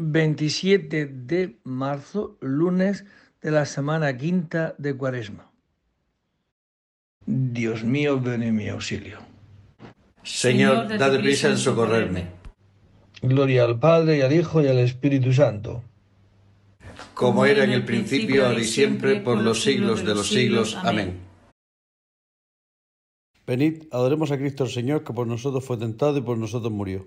27 de marzo, lunes de la semana quinta de Cuaresma. Dios mío, ven en mi auxilio. Señor, date prisa en socorrerme. Gloria al Padre y al Hijo y al Espíritu Santo. Como era en el principio, ahora y siempre, por los siglos de los siglos. Amén. Venid, adoremos a Cristo el Señor, que por nosotros fue tentado y por nosotros murió.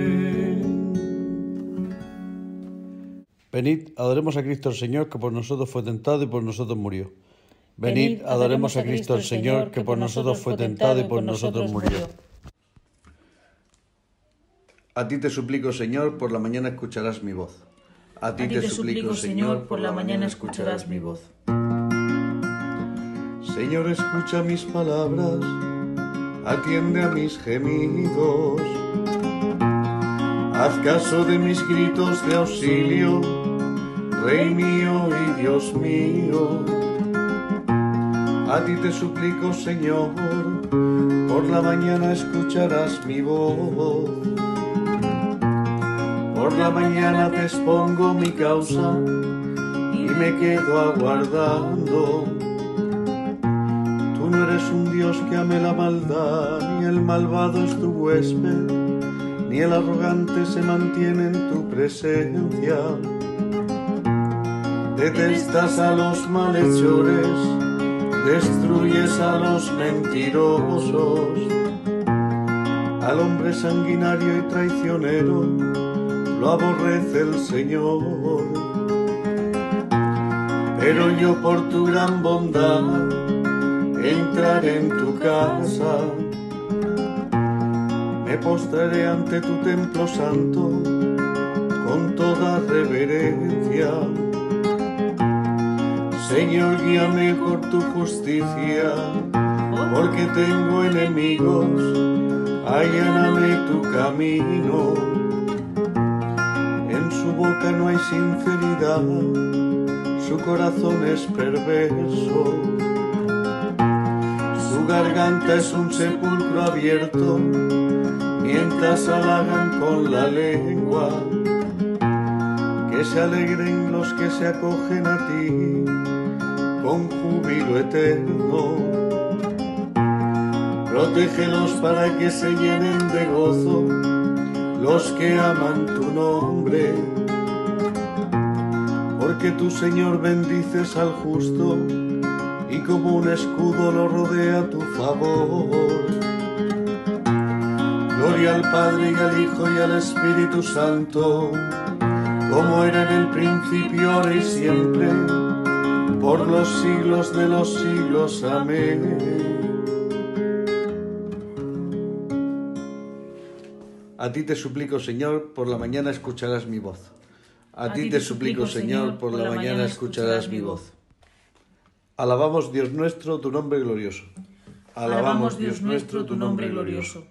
Venid, adoremos a Cristo el Señor, que por nosotros fue tentado y por nosotros murió. Venid, adoremos a Cristo el Señor, que por nosotros fue tentado y por nosotros murió. A ti te suplico, Señor, por la mañana escucharás mi voz. A ti, te, suplico, Señor, por la mañana escucharás mi voz. Señor, escucha mis palabras, atiende a mis gemidos. Haz caso de mis gritos de auxilio, Rey mío y Dios mío. A ti te suplico, Señor, por la mañana escucharás mi voz. Por la mañana te expongo mi causa y me quedo aguardando. Tú no eres un Dios que ame la maldad, ni el malvado es tu huésped, ni el arrogante se mantiene en tu presencia. Detestas a los malhechores destruyes a los mentirosos, al hombre sanguinario y traicionero, lo aborrece el Señor. Pero yo por tu gran bondad entraré en tu casa, me postraré ante tu templo santo con toda reverencia Señor, guíame por tu justicia, porque tengo enemigos, alláname tu camino. En su boca no hay sinceridad, su corazón es perverso. Su garganta es un sepulcro abierto, mientras halagan con la lengua. Que se alegren los que se acogen a ti con júbilo eterno. Protégelos para que se llenen de gozo los que aman tu nombre. Porque tu Señor bendices al justo y como un escudo lo rodea tu favor. Gloria al Padre y al Hijo y al Espíritu Santo, como era en el principio, ahora y siempre, por los siglos de los siglos. Amén. A ti te suplico, Señor, por la mañana escucharás mi voz. A, ti te suplico, Señor, por la mañana escucharás mi voz. Alabamos, Dios nuestro, tu nombre glorioso. Alabamos, Dios nuestro, tu nombre glorioso.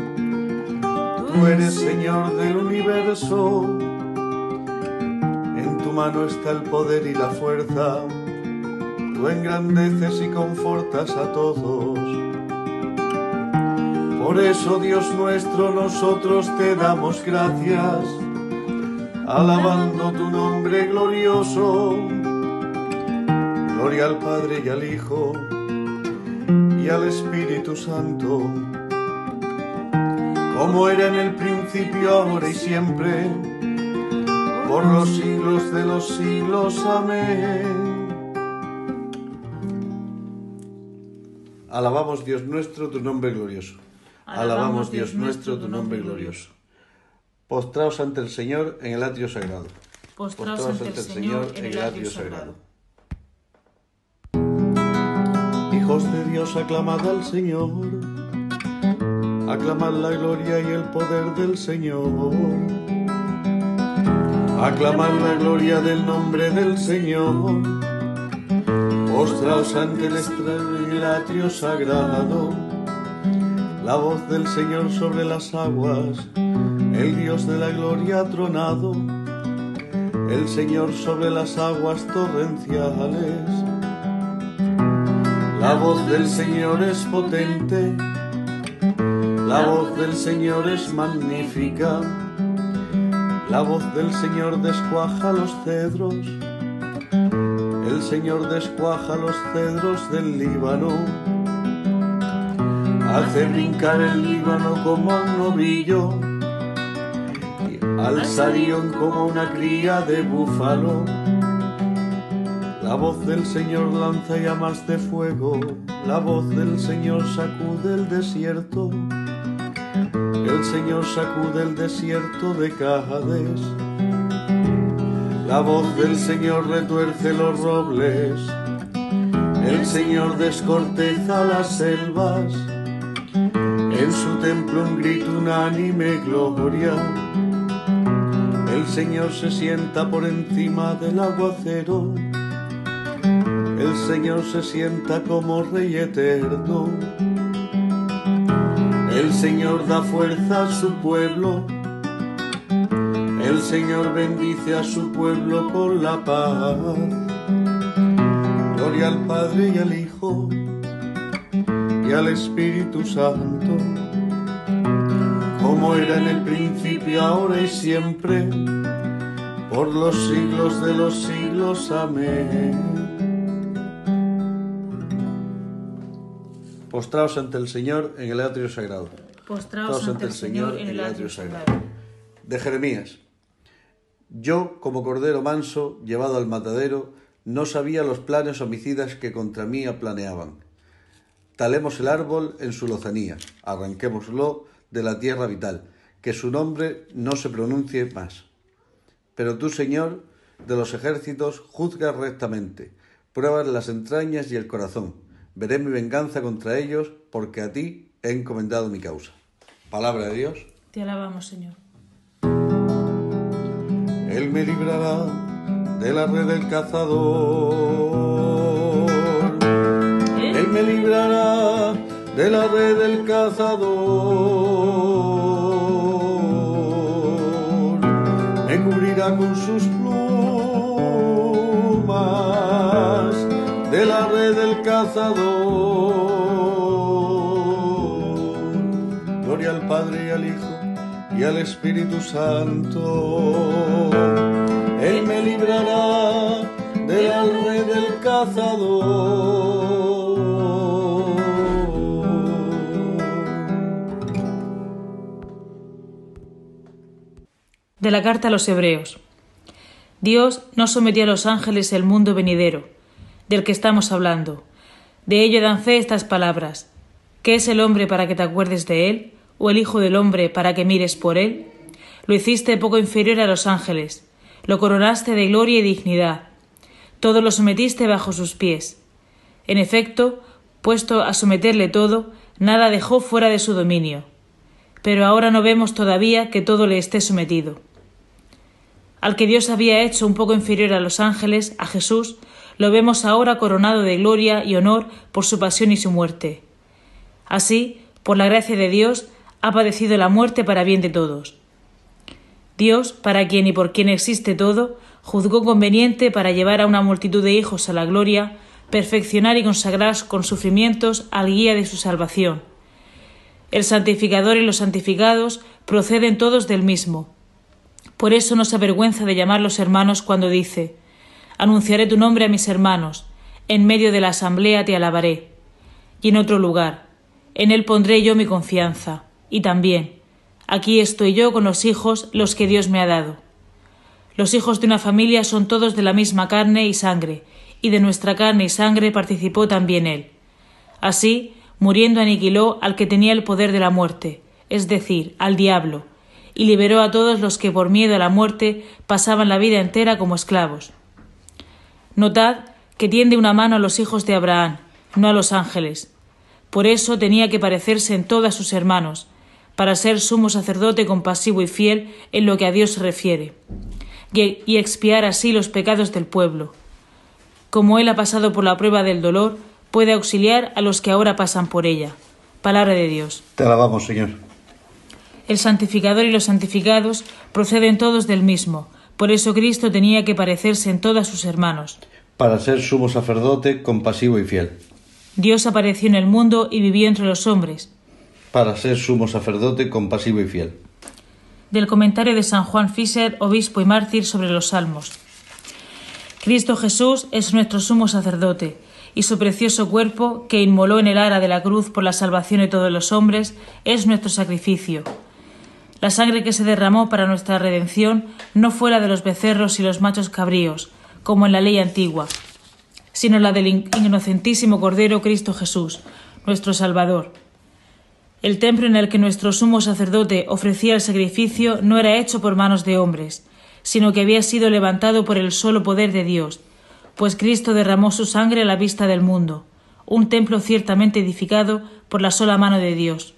Tú eres Señor del universo. En tu mano está el poder y la fuerza tú engrandeces y confortas a todos. Por eso, Dios nuestro, nosotros te damos gracias, alabando tu nombre glorioso. Gloria al Padre y al Hijo y al Espíritu Santo, como era en el principio, ahora y siempre, por los siglos de los siglos. Amén. Alabamos Dios nuestro tu nombre glorioso. Alabamos Dios nuestro tu nombre glorioso. Postraos ante el Señor en el atrio sagrado. Postraos ante el Señor en el atrio sagrado. Hijos de Dios, aclamad al Señor. Aclamad la gloria y el poder del Señor. Aclamad la gloria del nombre del Señor. Postraos ante el atrio sagrado, la voz del Señor sobre las aguas, el Dios de la gloria tronado, el Señor sobre las aguas torrenciales. La voz del Señor es potente, la voz del Señor es magnífica, la voz del Señor descuaja los cedros. El Señor descuaja los cedros del Líbano, hace brincar el Líbano como un novillo, al Sarión como una cría de búfalo. La voz del Señor lanza llamas de fuego, la voz del Señor sacude el desierto, el Señor sacude el desierto de Cajades. La voz del Señor retuerce los robles, el Señor descorteza las selvas, en su templo un grito unánime gloria. El Señor se sienta por encima del aguacero, el Señor se sienta como Rey eterno. El Señor da fuerza a su pueblo el Señor bendice a su pueblo con la paz. Gloria al Padre y al Hijo y al Espíritu Santo, como era en el principio, ahora y siempre, por los siglos de los siglos. Amén. Postraos ante el Señor en el atrio sagrado. Postraos ante el Señor en el atrio sagrado. De Jeremías. Yo, como cordero manso, llevado al matadero, no sabía los planes homicidas que contra mí planeaban. Talemos el árbol en su lozanía, arranquémoslo de la tierra vital, que su nombre no se pronuncie más. Pero tú, Señor, de los ejércitos, juzgas rectamente, pruebas las entrañas y el corazón veré mi venganza contra ellos, porque a ti he encomendado mi causa. Palabra de Dios. Te alabamos, Señor. Él me librará de la red del cazador. ¿Eh? Él me librará de la red del cazador. Me cubrirá con sus plumas cazador. Gloria al Padre y al Hijo y al Espíritu Santo. Él me librará de la red del cazador. De la carta a los Hebreos. Dios no sometió a los ángeles el mundo venidero, del que estamos hablando. De ello dan fe estas palabras. ¿Qué es el hombre para que te acuerdes de él? ¿O el Hijo del hombre para que mires por él? Lo hiciste poco inferior a los ángeles, lo coronaste de gloria y dignidad, todo lo sometiste bajo sus pies. En efecto, puesto a someterle todo, nada dejó fuera de su dominio. Pero ahora no vemos todavía que todo le esté sometido al que Dios había hecho un poco inferior a los ángeles, a Jesús, lo vemos ahora coronado de gloria y honor por su pasión y su muerte. Así, por la gracia de Dios, ha padecido la muerte para bien de todos. Dios, para quien y por quien existe todo, juzgó conveniente para llevar a una multitud de hijos a la gloria, perfeccionar y consagrar con sufrimientos al guía de su salvación. El santificador y los santificados proceden todos del mismo, por eso no se avergüenza de llamarlos hermanos cuando dice Anunciaré tu nombre a mis hermanos, en medio de la asamblea te alabaré. Y en otro lugar, en él pondré yo mi confianza. Y también, aquí estoy yo con los hijos, los que Dios me ha dado. Los hijos de una familia son todos de la misma carne y sangre, y de nuestra carne y sangre participó también él. Así, muriendo aniquiló al que tenía el poder de la muerte, es decir, al diablo, y liberó a todos los que por miedo a la muerte pasaban la vida entera como esclavos. Notad que tiende una mano a los hijos de Abraham, no a los ángeles. Por eso tenía que parecerse en todos sus hermanos, para ser sumo sacerdote compasivo y fiel en lo que a Dios se refiere, y expiar así los pecados del pueblo. Como él ha pasado por la prueba del dolor, puede auxiliar a los que ahora pasan por ella. Palabra de Dios. Te alabamos, Señor. El santificador y los santificados proceden todos del mismo. Por eso Cristo tenía que parecerse en todos sus hermanos. Para ser sumo sacerdote, compasivo y fiel. Dios apareció en el mundo y vivió entre los hombres. Para ser sumo sacerdote, compasivo y fiel. Del comentario de San Juan Fischer, obispo y mártir sobre los salmos. Cristo Jesús es nuestro sumo sacerdote, y su precioso cuerpo, que inmoló en el ara de la cruz por la salvación de todos los hombres, es nuestro sacrificio la sangre que se derramó para nuestra redención no fue la de los becerros y los machos cabríos, como en la ley antigua, sino la del inocentísimo Cordero Cristo Jesús, nuestro Salvador. El templo en el que nuestro sumo sacerdote ofrecía el sacrificio no era hecho por manos de hombres, sino que había sido levantado por el solo poder de Dios, pues Cristo derramó su sangre a la vista del mundo, un templo ciertamente edificado por la sola mano de Dios.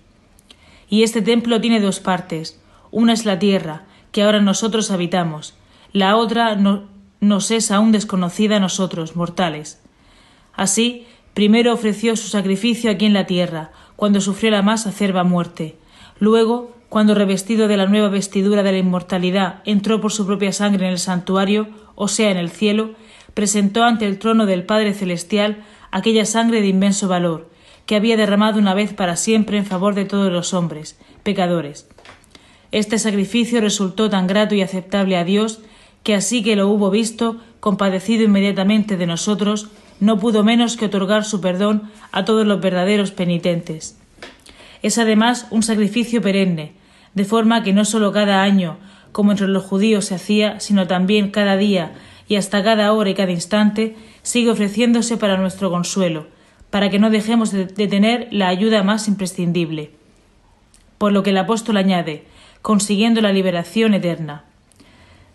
Y este templo tiene dos partes. Una es la tierra, que ahora nosotros habitamos. La otra no, nos es aún desconocida a nosotros, mortales. Así, primero ofreció su sacrificio aquí en la tierra, cuando sufrió la más acerba muerte. Luego, cuando revestido de la nueva vestidura de la inmortalidad entró por su propia sangre en el santuario, o sea, en el cielo, presentó ante el trono del Padre Celestial aquella sangre de inmenso valor, que había derramado una vez para siempre en favor de todos los hombres, pecadores. Este sacrificio resultó tan grato y aceptable a Dios que así que lo hubo visto, compadecido inmediatamente de nosotros, no pudo menos que otorgar su perdón a todos los verdaderos penitentes. Es además un sacrificio perenne, de forma que no sólo cada año, como entre los judíos se hacía, sino también cada día y hasta cada hora y cada instante, sigue ofreciéndose para nuestro consuelo, para que no dejemos de, tener la ayuda más imprescindible. Por lo que el apóstol añade, consiguiendo la liberación eterna.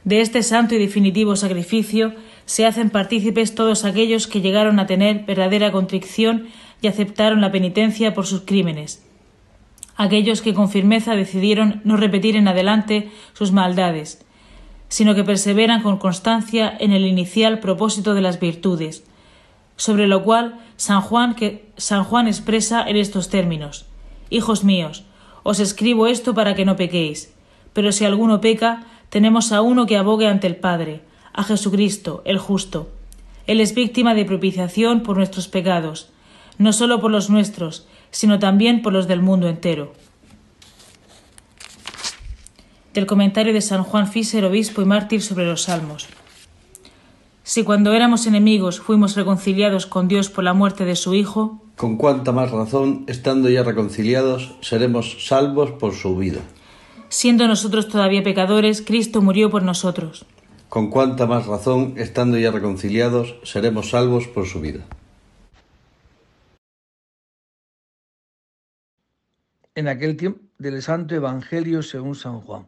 De este santo y definitivo sacrificio se hacen partícipes todos aquellos que llegaron a tener verdadera contrición y aceptaron la penitencia por sus crímenes, aquellos que con firmeza decidieron no repetir en adelante sus maldades, sino que perseveran con constancia en el inicial propósito de las virtudes, sobre lo cual San Juan, San Juan expresa en estos términos Hijos míos, os escribo esto para que no pequéis. Pero si alguno peca, tenemos a uno que abogue ante el Padre, a Jesucristo, el justo. Él es víctima de propiciación por nuestros pecados, no solo por los nuestros, sino también por los del mundo entero. Del comentario de San Juan Fischer, obispo y mártir sobre los Salmos. Si cuando éramos enemigos fuimos reconciliados con Dios por la muerte de su Hijo, con cuánta más razón, estando ya reconciliados, seremos salvos por su vida. Siendo nosotros todavía pecadores, Cristo murió por nosotros. Con cuánta más razón, estando ya reconciliados, seremos salvos por su vida. En aquel tiempo del Santo Evangelio según San Juan.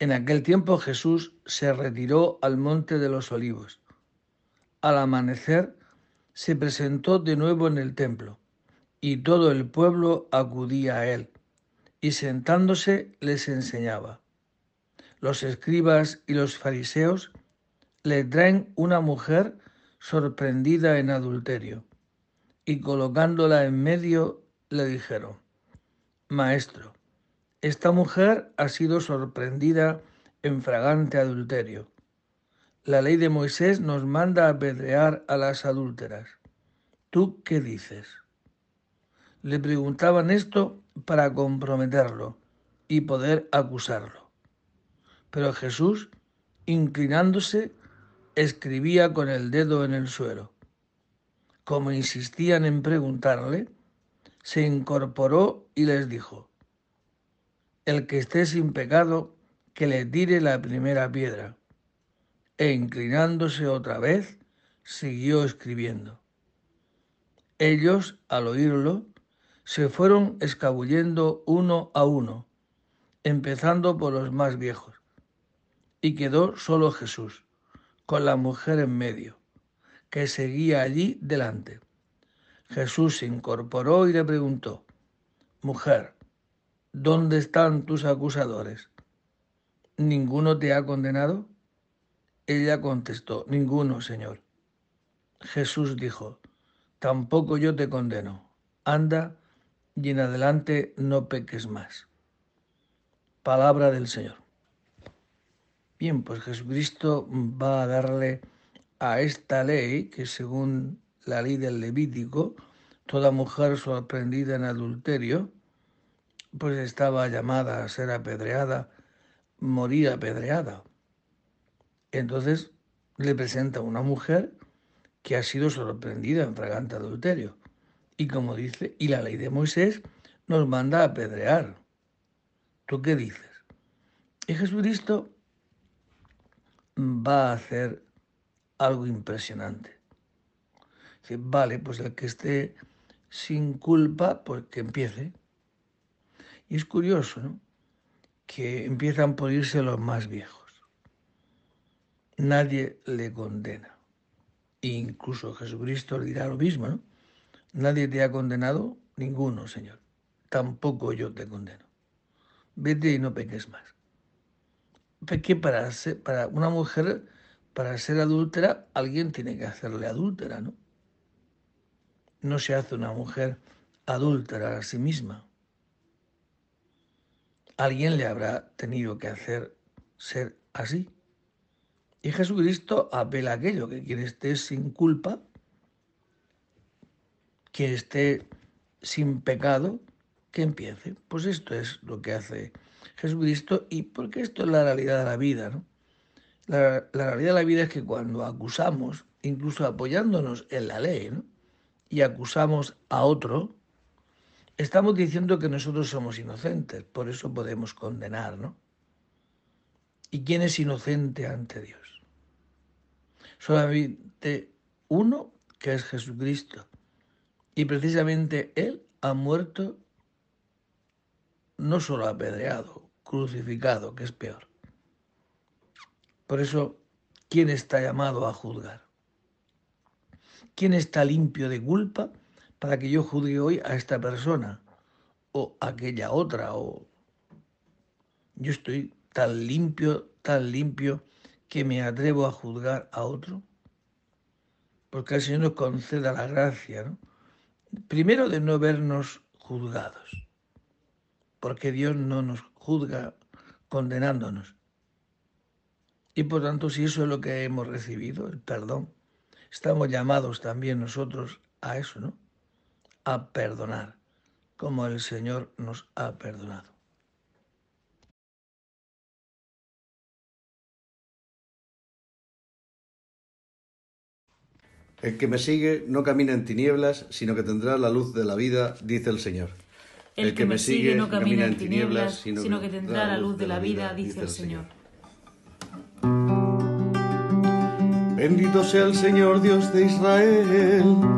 En aquel tiempo Jesús se retiró al monte de los olivos. Al amanecer se presentó de nuevo en el templo, y todo el pueblo acudía a él, y sentándose les enseñaba. Los escribas y los fariseos le traen una mujer sorprendida en adulterio, y colocándola en medio le dijeron, Maestro, esta mujer ha sido sorprendida en fragante adulterio. La ley de Moisés nos manda apedrear a las adúlteras. ¿Tú qué dices? Le preguntaban esto para comprometerlo y poder acusarlo. Pero Jesús, inclinándose, escribía con el dedo en el suelo. Como insistían en preguntarle, se incorporó y les dijo, El que esté sin pecado, que le tire la primera piedra. E inclinándose otra vez, siguió escribiendo. Ellos, al oírlo, se fueron escabullendo uno a uno, empezando por los más viejos, y quedó solo Jesús, con la mujer en medio, que seguía allí delante. Jesús se incorporó y le preguntó, Mujer, ¿dónde están tus acusadores? ¿Ninguno te ha condenado? Ella contestó, Ninguno, Señor. Jesús dijo, Tampoco yo te condeno. Anda y en adelante no peques más. Palabra del Señor. Bien, pues Jesucristo va a darle a esta ley que según la ley del Levítico, toda mujer sorprendida en adulterio, pues estaba llamada a ser apedreada, morir apedreada. Entonces le presenta una mujer que ha sido sorprendida en fragante adulterio. Y como dice, y la ley de Moisés nos manda a apedrear. ¿Tú qué dices? Y Jesucristo va a hacer algo impresionante vale, pues el que esté sin culpa, pues que empiece. Y es curioso, ¿no? Que empiezan por irse los más viejos. Nadie le condena. E incluso Jesucristo le dirá lo mismo, ¿no? Nadie te ha condenado, ninguno, Señor. Tampoco yo te condeno. Vete y no peques más. Porque para, para una mujer, para ser adúltera, alguien tiene que hacerle adúltera, ¿no? no se hace una mujer adúltera a sí misma. Alguien le habrá tenido que hacer ser así. Y Jesucristo apela a aquello, que quien esté sin culpa, quien esté sin pecado, que empiece. Pues esto es lo que hace Jesucristo y porque esto es la realidad de la vida. ¿no? La, la realidad de la vida es que cuando acusamos, incluso apoyándonos en la ley, ¿no? y acusamos a otro, estamos diciendo que nosotros somos inocentes, por eso podemos condenar, ¿no? ¿Y quién es inocente ante Dios? Solamente uno, que es Jesucristo. Y precisamente Él ha muerto no solo apedreado, crucificado, que es peor. Por eso, ¿quién está llamado a juzgar? ¿Quién está limpio de culpa para que yo juzgue hoy a esta persona o aquella otra? O yo estoy tan limpio, tan limpio que me atrevo a juzgar a otro. porque el Señor nos conceda la gracia, ¿no? primero de no vernos juzgados, porque Dios no nos juzga condenándonos. Y por tanto, si eso es lo que hemos recibido, el perdón, estamos llamados también nosotros a eso, ¿no? A perdonar, como el Señor nos ha perdonado. El que me sigue no camina en tinieblas, sino que tendrá la luz de la vida, dice el Señor. El, que, me sigue no camina en tinieblas, sino, que tendrá la luz de la vida, dice el Señor. Bendito sea el Señor Dios de Israel,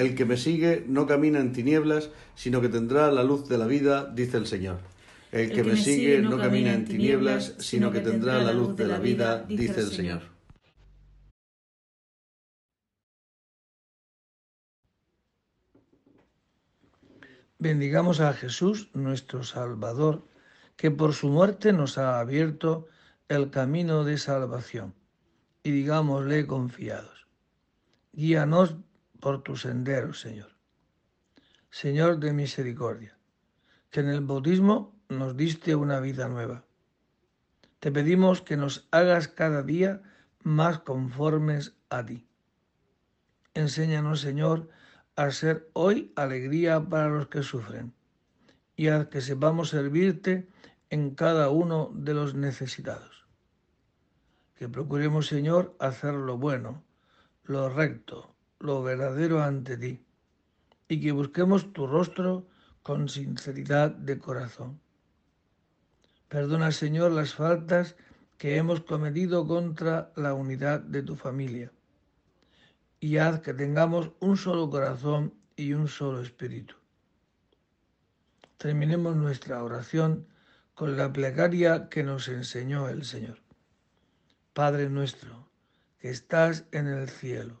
El que me sigue no camina en tinieblas, sino que tendrá la luz de la vida, dice el Señor. El que, me sigue no camina en tinieblas, sino que tendrá la luz de la vida, dice el Señor. Bendigamos a Jesús, nuestro Salvador, que por su muerte nos ha abierto el camino de salvación. Y digámosle confiados, guíanos por tu sendero, Señor. Señor de misericordia, que en el bautismo nos diste una vida nueva. Te pedimos que nos hagas cada día más conformes a ti. Enséñanos, Señor, a ser hoy alegría para los que sufren y a que sepamos servirte en cada uno de los necesitados. Que procuremos, Señor, hacer lo bueno, lo recto, lo verdadero ante ti, y que busquemos tu rostro con sinceridad de corazón Perdona, Señor, las faltas que hemos cometido contra la unidad de tu familia y haz que tengamos un solo corazón y un solo espíritu. Terminemos nuestra oración con la plegaria que nos enseñó el Señor. Padre nuestro, que estás en el cielo,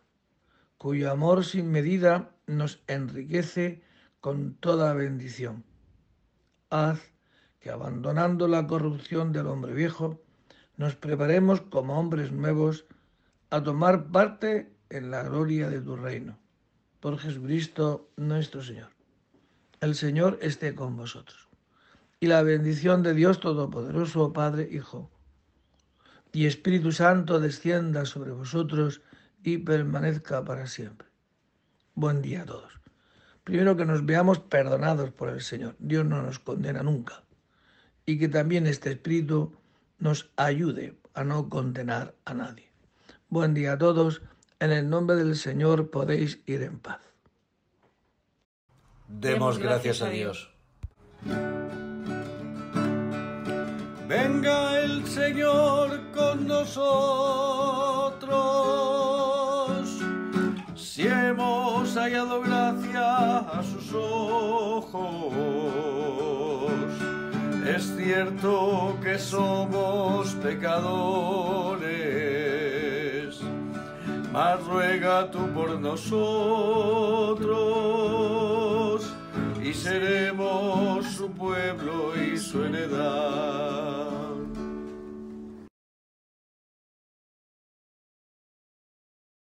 cuyo amor sin medida nos enriquece con toda bendición. Haz que abandonando la corrupción del hombre viejo, nos preparemos como hombres nuevos a tomar parte en la gloria de tu reino. Por Jesucristo nuestro Señor. El Señor esté con vosotros. Y la bendición de Dios Todopoderoso, Padre, Hijo y Espíritu Santo descienda sobre vosotros y permanezca para siempre. Buen día a todos. Primero que nos veamos perdonados por el Señor. Dios no nos condena nunca. Y que también este Espíritu nos ayude a no condenar a nadie. Buen día a todos. En el nombre del Señor podéis ir en paz. Demos gracias a Dios. Venga el Señor con nosotros, si hemos hallado gracia a sus ojos. Es cierto que somos pecadores, mas ruega tú por nosotros y seremos su pueblo y su heredad.